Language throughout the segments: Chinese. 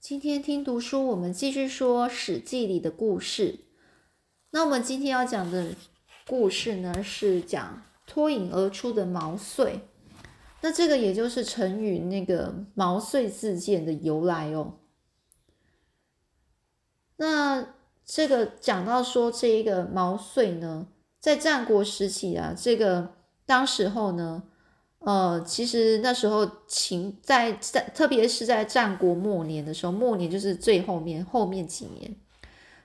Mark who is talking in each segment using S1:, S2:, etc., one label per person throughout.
S1: 今天听读书，我们继续说《史记》里的故事。那我们今天要讲的故事呢，是讲脱颖而出的毛遂。那这个也就是成语那个“毛遂自荐”的由来哦。那这个讲到说，这一个毛遂呢，在战国时期啊，这个当时候呢。呃，其实那时候秦在在，特别是在战国末年的时候，末年就是最后面后面几年，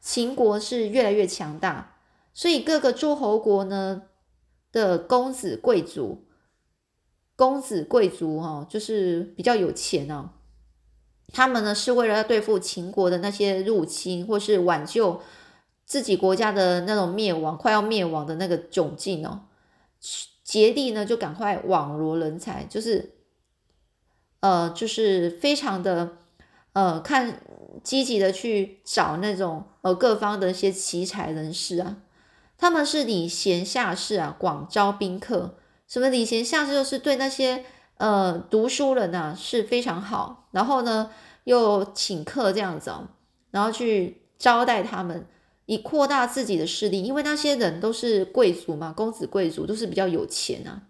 S1: 秦国是越来越强大，所以各个诸侯国呢的公子贵族，公子贵族哈，就是比较有钱哦，他们呢是为了要对付秦国的那些入侵，或是挽救自己国家的那种灭亡，快要灭亡的那个窘境哦。竭力呢，就赶快网罗人才，就是，呃，就是非常的，呃，看积极的去找那种呃各方的一些奇才人士啊。他们是礼贤下士啊，广招宾客。什么礼贤下士，就是对那些呃读书人啊是非常好，然后呢又请客这样子哦，然后去招待他们。以扩大自己的势力，因为那些人都是贵族嘛，公子贵族都是比较有钱啊，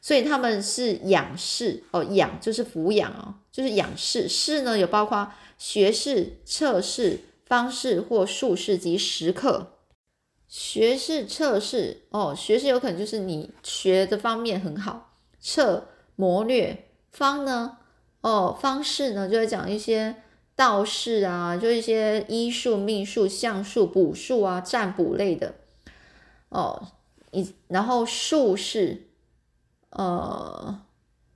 S1: 所以他们是养士哦，养就是抚养哦，就是养士。士呢有包括学士、测士、方士或术士及食客。学士、测士哦，学士有可能就是你学的方面很好，测谋略方呢哦，方士呢就会讲一些。道士啊，就一些医术、命术、相术、卜术啊、占卜类的哦。你然后术士，呃，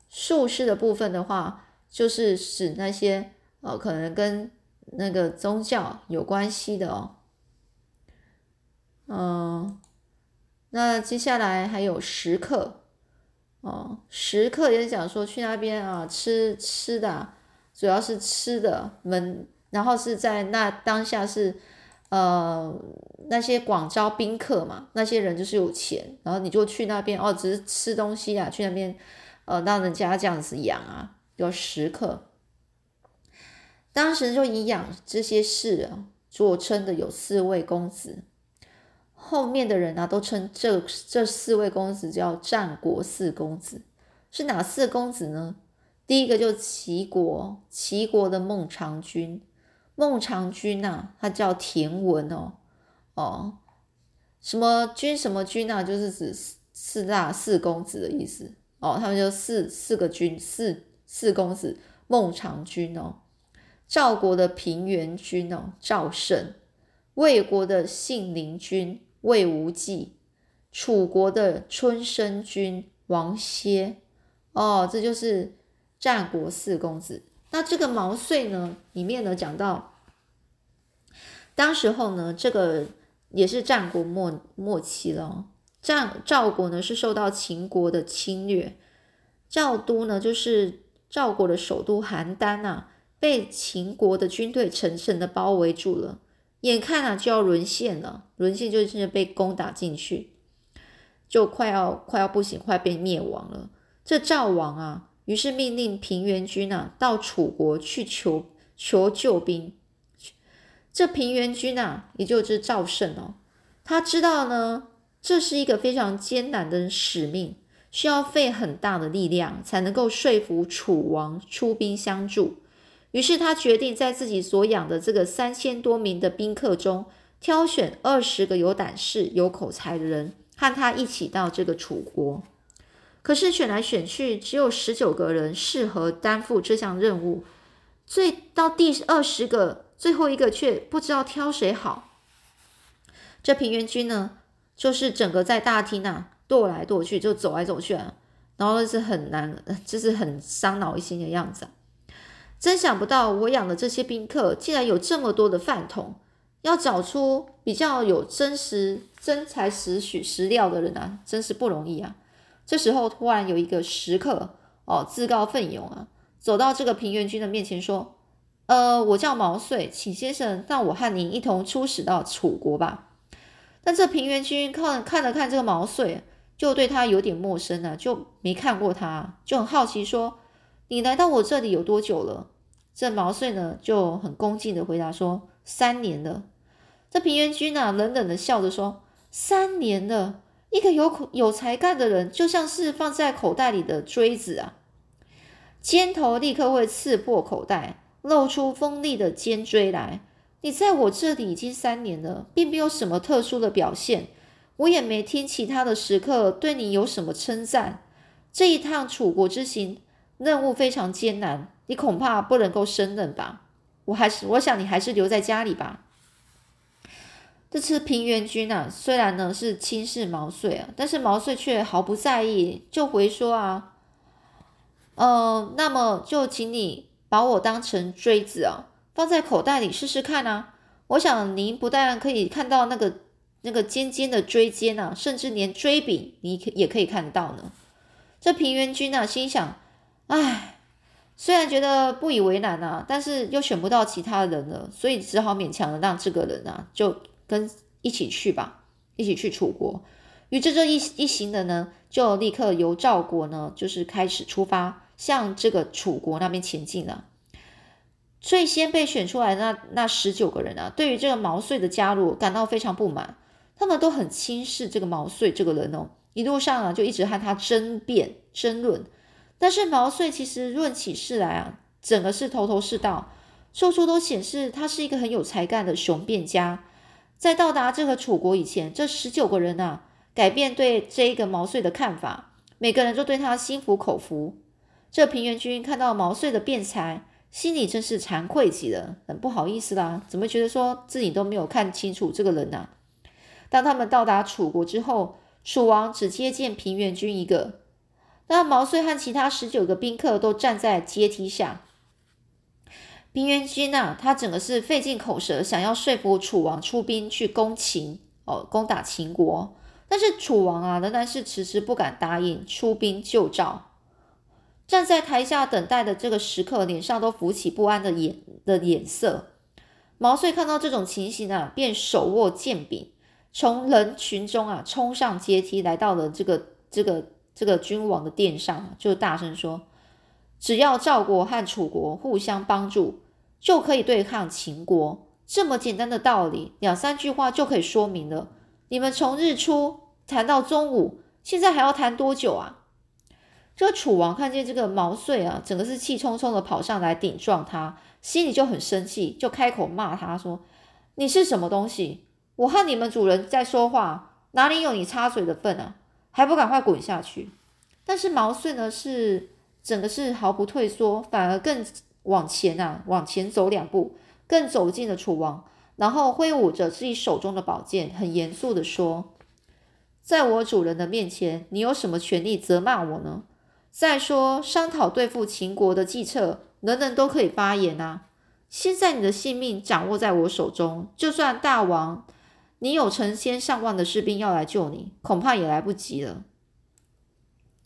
S1: 术士的部分的话，就是指那些呃，可能跟那个宗教有关系的哦。嗯，那接下来还有食客哦，食客也讲说去那边啊吃吃的。主要是吃的门，然后是在那当下是，呃，那些广招宾客嘛，那些人就是有钱，然后你就去那边哦，只是吃东西啊，去那边，呃，让人家这样子养啊，有食客。当时就以养这些事啊，著称的有四位公子，后面的人啊都称这这四位公子叫战国四公子，是哪四公子呢？第一个就齐国，齐国的孟尝君，孟尝君呐，他叫田文哦，哦，什么君什么君呐，就是指四大四公子的意思。哦，他们就四四个君，四四公子，孟尝君哦，赵国的平原君哦，赵胜，魏国的信陵君魏无忌，楚国的春申君王歇，哦，这就是。战国四公子，那这个毛遂呢？里面呢讲到，当时候呢，这个也是战国末末期了。战赵国呢是受到秦国的侵略，赵都呢就是赵国的首都邯郸啊，被秦国的军队层层的包围住了，眼看啊就要沦陷了，沦陷就是被攻打进去，就快要快要不行，快被灭亡了。这赵王啊。于是命令平原君啊到楚国去求求救兵。这平原君啊，也就是赵胜哦，他知道呢，这是一个非常艰难的使命，需要费很大的力量才能够说服楚王出兵相助。于是他决定在自己所养的这个三千多名的宾客中，挑选二十个有胆识、有口才的人，和他一起到这个楚国。可是选来选去，只有十九个人适合担负这项任务，最到第二十个，最后一个却不知道挑谁好。这平原君呢，就是整个在大厅啊踱来踱去，就走来走去啊，然后是很难，就是很伤脑筋的样子。真想不到，我养的这些宾客竟然有这么多的饭桶，要找出比较有真实真材实许实料的人啊，真是不容易啊。这时候，突然有一个食客哦，自告奋勇啊，走到这个平原君的面前说：“呃，我叫毛遂，请先生让我和您一同出使到楚国吧。”但这平原君看看了看这个毛遂，就对他有点陌生啊，就没看过他，就很好奇说：“你来到我这里有多久了？这毛遂呢就很恭敬的回答说：“三年了。”这平原君啊冷冷的笑着说：“三年了，一个有口有才干的人，就像是放在口袋里的锥子啊，尖头立刻会刺破口袋，露出锋利的尖锥来。你在我这里已经三年了，并没有什么特殊的表现，我也没听其他的食客对你有什么称赞。这一趟楚国之行，任务非常艰难。”你恐怕不能够胜任吧？我还是我想你还是留在家里吧。这次平原君啊，虽然呢是轻视毛遂啊，但是毛遂却毫不在意，就回说啊，呃，那么就请你把我当成锥子啊，放在口袋里试试看啊。我想您不但可以看到那个那个尖尖的锥尖啊，甚至连锥柄你也可以看得到呢。这平原君啊，心想，唉。虽然觉得不以为然啊，但是又选不到其他人了，所以只好勉强的让这个人啊，就跟一起去吧，一起去楚国。于这这一一行人呢，就立刻由赵国呢，就是开始出发，向这个楚国那边前进了。最先被选出来的那那十九个人啊，对于这个毛遂的加入感到非常不满，他们都很轻视这个毛遂这个人哦，一路上啊就一直和他争辩争论。但是毛遂其实论起事来啊，整个是头头是道，处处都显示他是一个很有才干的雄辩家。在到达这个楚国以前，这十九个人啊，改变对这一个毛遂的看法，每个人都对他心服口服。这平原君看到毛遂的辩才，心里真是惭愧极了，很不好意思啦，怎么觉得说自己都没有看清楚这个人呢？当他们到达楚国之后，楚王只接见平原君一个。那毛遂和其他十九个宾客都站在阶梯下。平原君呐，他整个是费尽口舌，想要说服楚王出兵去攻秦，哦，攻打秦国。但是楚王啊，仍然是迟迟不敢答应出兵救赵。站在台下等待的这个时刻，脸上都浮起不安的眼的眼色。毛遂看到这种情形啊，便手握剑柄，从人群中啊冲上阶梯，来到了这个这个。这个君王的殿上就大声说：“只要赵国和楚国互相帮助，就可以对抗秦国。这么简单的道理，两三句话就可以说明了。你们从日出谈到中午，现在还要谈多久啊？”这个楚王看见这个毛遂啊，整个是气冲冲的跑上来顶撞他，心里就很生气，就开口骂他说：“你是什么东西？我和你们主人在说话，哪里有你插嘴的份啊？”还不赶快滚下去！但是毛遂呢，是整个是毫不退缩，反而更往前啊，往前走两步，更走近了楚王，然后挥舞着自己手中的宝剑，很严肃的说：“在我主人的面前，你有什么权利责骂我呢？再说，商讨对付秦国的计策，人人都可以发言啊。现在你的性命掌握在我手中，就算大王。”你有成千上万的士兵要来救你，恐怕也来不及了。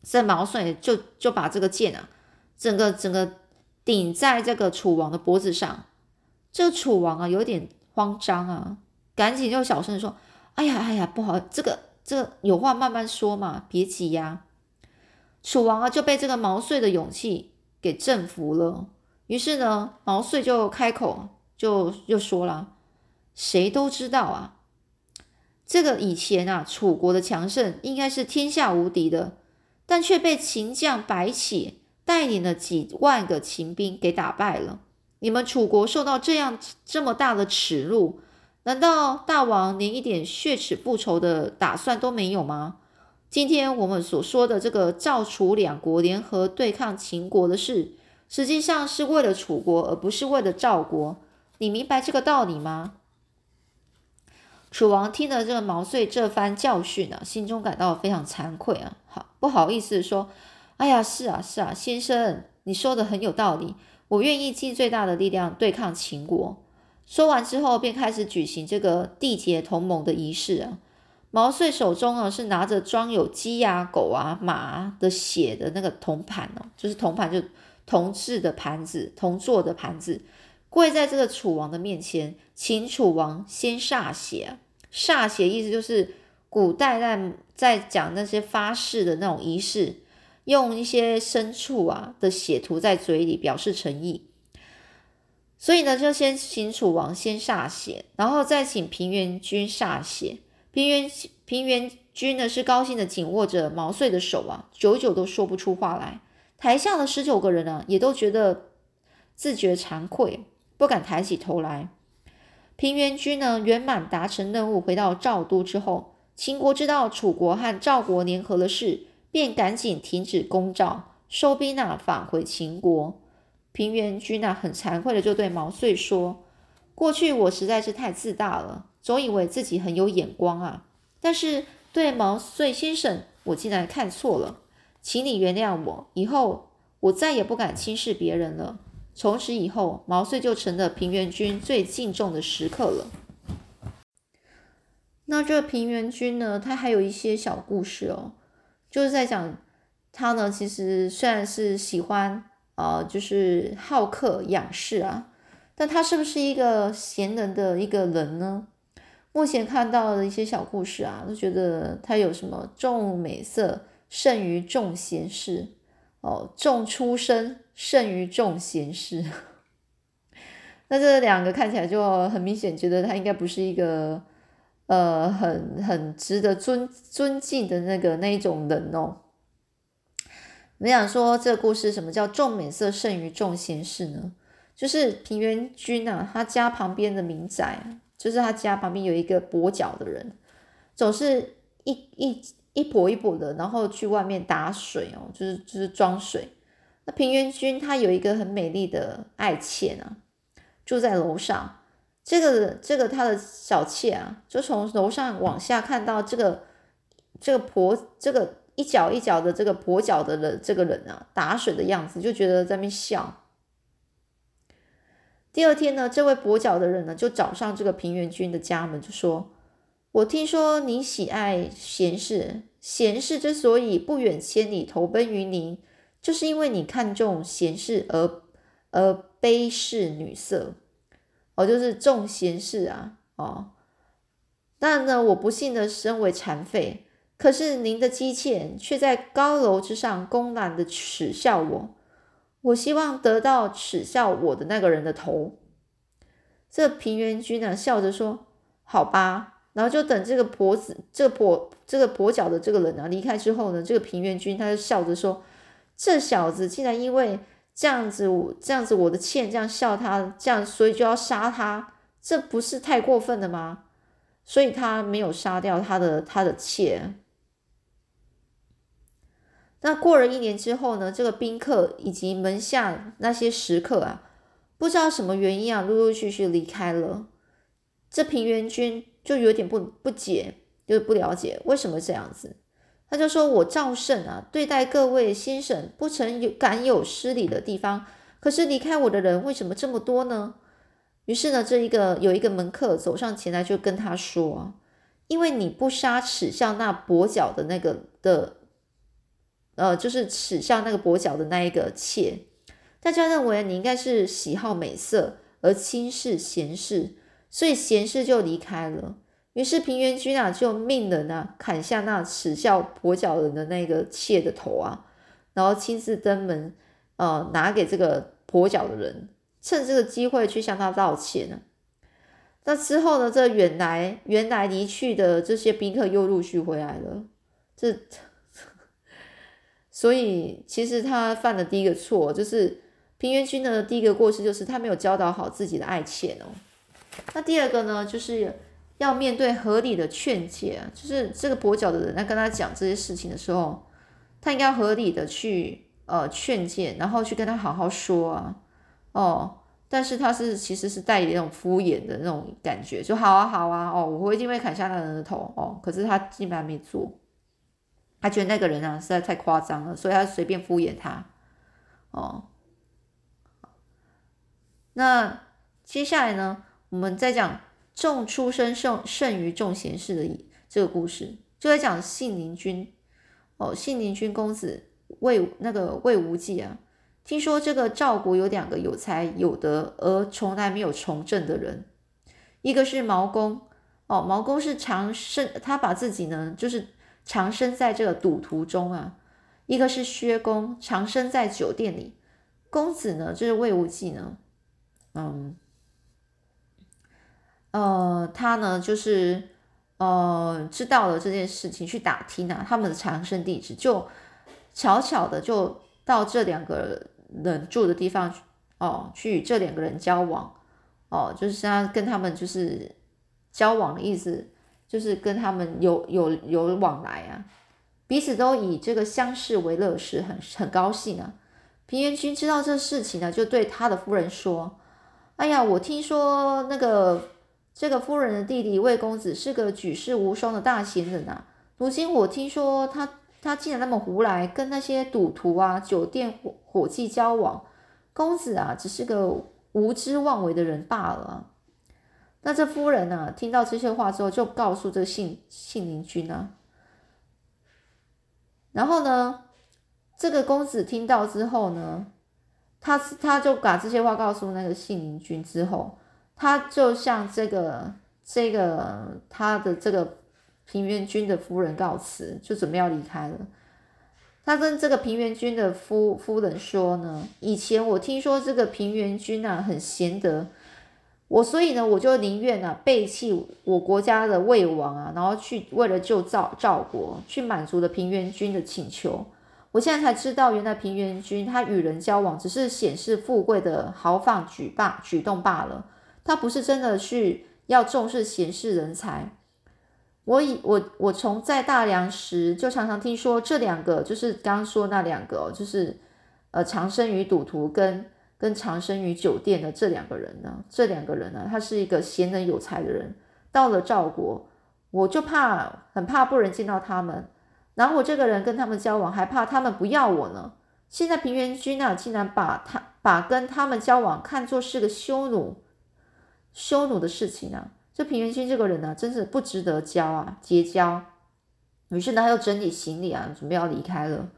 S1: 这毛遂就就把这个剑啊，整个整个顶在这个楚王的脖子上。这个楚王啊，有点慌张啊，赶紧就小声说：“哎呀哎呀，不好，这个这有话慢慢说嘛，别急呀。”楚王啊，就被这个毛遂的勇气给征服了。于是呢，毛遂就开口，就又说了：“谁都知道啊。”这个以前啊，楚国的强盛应该是天下无敌的，但却被秦将白起带领了几万个秦兵给打败了。你们楚国受到这样这么大的耻辱，难道大王连一点血耻复仇的打算都没有吗？今天我们所说的这个赵楚两国联合对抗秦国的事，实际上是为了楚国，而不是为了赵国。你明白这个道理吗？楚王听了这个毛遂这番教训啊，心中感到非常惭愧啊，好不好意思说，哎呀，是啊是啊，先生，你说的很有道理，我愿意尽最大的力量对抗秦国。说完之后，便开始举行这个缔结同盟的仪式啊。毛遂手中啊是拿着装有鸡啊、狗啊、马的血的那个铜盘哦，就是铜盘，就铜制的盘子，铜做的盘子。跪在这个楚王的面前，请楚王先歃血。歃血意思就是古代在在讲那些发誓的那种仪式，用一些牲畜啊的血涂在嘴里表示诚意。所以呢，就先请楚王先歃血，然后再请平原君歃血。平原平原君呢是高兴的紧握着毛遂的手啊，久久都说不出话来。台下的十九个人呢，也都觉得自觉惭愧，不敢抬起头来。平原君呢圆满达成任务，回到赵都之后，秦国知道楚国和赵国联合了事，便赶紧停止攻赵，收兵啊，返回秦国。平原君啊，很惭愧的就对毛遂说：“过去我实在是太自大了，总以为自己很有眼光啊。但是对毛遂先生，我竟然看错了，请你原谅我。以后我再也不敢轻视别人了。从此以后，毛遂就成了平原君最敬重的食客了。那这平原君呢，他还有一些小故事哦，就是在讲他呢，其实虽然是喜欢。”啊，就是好客仰视啊，但他是不是一个贤能的一个人呢？目前看到的一些小故事啊，都觉得他有什么重美色胜于重贤士哦，重出身胜于重贤士。那这两个看起来就很明显，觉得他应该不是一个呃很很值得尊尊敬的那个那一种人哦。我想说这个故事，什么叫重美色胜于重贤士呢？就是平原君啊，他家旁边的民宅，就是他家旁边有一个跛脚的人，总是一一一跛一跛的，然后去外面打水哦，就是就是装水。那平原君他有一个很美丽的爱妾啊，住在楼上。这个这个他的小妾啊，就从楼上往下看到这个这个婆这个。一脚一脚的这个跛脚的人，这个人啊，打水的样子就觉得在那边笑。第二天呢，这位跛脚的人呢，就找上这个平原君的家门，就说：“我听说你喜爱贤士，贤士之所以不远千里投奔于您，就是因为你看重贤士而而卑视女色，哦，就是重贤士啊，哦。但呢，我不幸的身为残废。”可是您的机器人却在高楼之上公然的耻笑我，我希望得到耻笑我的那个人的头。这平原君呢笑着说：“好吧。”然后就等这个跛子、这个跛、这个跛脚的这个人啊离开之后呢，这个平原君他就笑着说：“这小子竟然因为这样子，我这样子我的妾这样笑他，这样所以就要杀他，这不是太过分了吗？”所以他没有杀掉他的他的妾。那过了一年之后呢？这个宾客以及门下那些食客啊，不知道什么原因啊，陆陆续续离开了。这平原君就有点不不解，就不了解为什么这样子。他就说：“我赵胜啊，对待各位先生不曾有敢有失礼的地方，可是离开我的人为什么这么多呢？”于是呢，这一个有一个门客走上前来，就跟他说：“因为你不杀耻笑那跛脚的那个的。”呃，就是耻笑那个跛脚的那一个妾，大家认为你应该是喜好美色而轻视贤士，所以贤士就离开了。于是平原君啊，就命人啊砍下那耻笑跛脚人的那个妾的头啊，然后亲自登门，呃，拿给这个跛脚的人，趁这个机会去向他道歉呢。那之后呢，这原来原来离去的这些宾客又陆续回来了，这。所以，其实他犯的第一个错，就是平原君的第一个过失，就是他没有教导好自己的爱妾哦。那第二个呢，就是要面对合理的劝诫，就是这个跛脚的人在跟他讲这些事情的时候，他应该合理的去呃劝诫，然后去跟他好好说啊，哦，但是他是其实是带一种敷衍的那种感觉，就好啊好啊，哦，我会一定会砍下那人的头哦，可是他基本上没做。他觉得那个人啊实在太夸张了，所以他随便敷衍他。哦，那接下来呢，我们再讲重出身胜胜于重贤士的这个故事，就在讲信陵君。哦，信陵君公子魏那个魏无忌啊，听说这个赵国有两个有才有德而从来没有从政的人，一个是毛公。哦，毛公是长生，他把自己呢就是。长生在这个赌徒中啊，一个是薛公，长生在酒店里。公子呢，就是魏无忌呢，嗯，呃，他呢就是呃知道了这件事情，去打听啊他们的藏身地址，就巧巧的就到这两个人住的地方哦，去与这两个人交往哦，就是他跟他们就是交往的意思，就是跟他们有有有往来啊，彼此都以这个相视为乐事，很很高兴啊。平原君知道这事情呢，就对他的夫人说。哎呀，我听说那个这个夫人的弟弟魏公子是个举世无双的大贤人啊。如今我听说他他竟然那么胡来，跟那些赌徒啊、酒店伙伙计交往。公子啊，只是个无知妄为的人罢了。那这夫人呢，听到这些话之后，就告诉这信信陵君啊。然后呢，这个公子听到之后呢？他他就把这些话告诉那个信陵君之后，他就向这个这个他的这个平原君的夫人告辞，就准备要离开了。他跟这个平原君的夫夫人说呢，以前我听说这个平原君啊很贤德，我所以呢我就宁愿啊背弃我国家的魏王啊，然后去为了救赵赵国，去满足了平原君的请求。我现在才知道，原来平原君他与人交往，只是显示富贵的豪放举罢举动罢了。他不是真的去要重视贤士人才。我以我我从在大梁时就常常听说这两个，就是刚刚说那两个，就是呃长生于赌徒跟跟长生于酒店的这两个人呢。这两个人呢，他是一个贤能有才的人。到了赵国，我就怕很怕不能见到他们。然后我这个人跟他们交往，还怕他们不要我呢。现在平原君啊，竟然把他把跟他们交往看作是个羞辱、羞辱的事情啊！这平原君这个人呢，真是不值得交啊，结交。于是呢，他又整理行李啊，准备要离开了。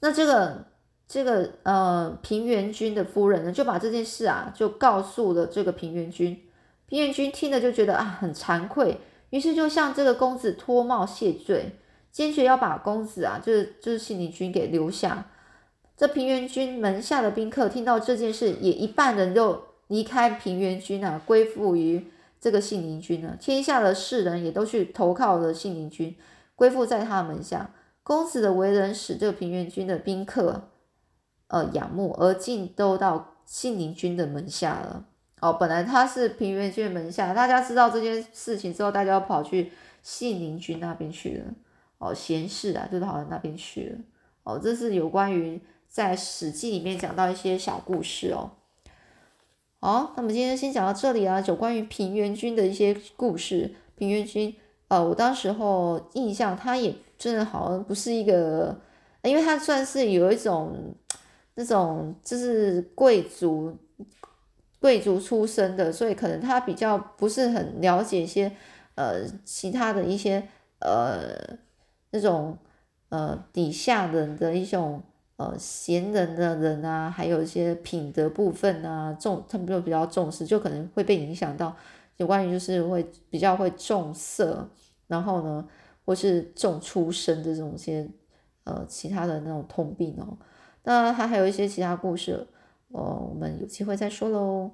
S1: 那这个这个呃平原君的夫人呢，就把这件事啊，就告诉了这个平原君。平原君听了就觉得啊，很惭愧，于是就向这个公子脱帽谢罪。坚决要把公子啊，就是就是信陵君给留下。这平原君门下的宾客听到这件事，也一半人就离开平原君啊，归附于这个信陵君了。天下的士人也都去投靠了信陵君，归附在他门下。公子的为人使这个平原君的宾客呃仰慕，而今都到信陵君的门下了。哦，本来他是平原君门下，大家知道这件事情之后，大家跑去信陵君那边去了。哦，贤士啊，就跑到那边去了。哦，这是有关于在《史记》里面讲到一些小故事哦。好，那么今天先讲到这里啊，有关于平原君的一些故事。平原君，呃，我当时候印象他也真的好像不是一个，因为他算是有一种那种就是贵族贵族出身的，所以可能他比较不是很了解一些呃其他的一些呃。那种呃底下人的一种呃贤人的人啊，还有一些品德部分啊，重他们就比较重视，就可能会被影响到有关于就是会比较会重色，然后呢或是重出身的这种些呃其他的那种通病哦。那他还有一些其他故事，呃，我们有机会再说喽。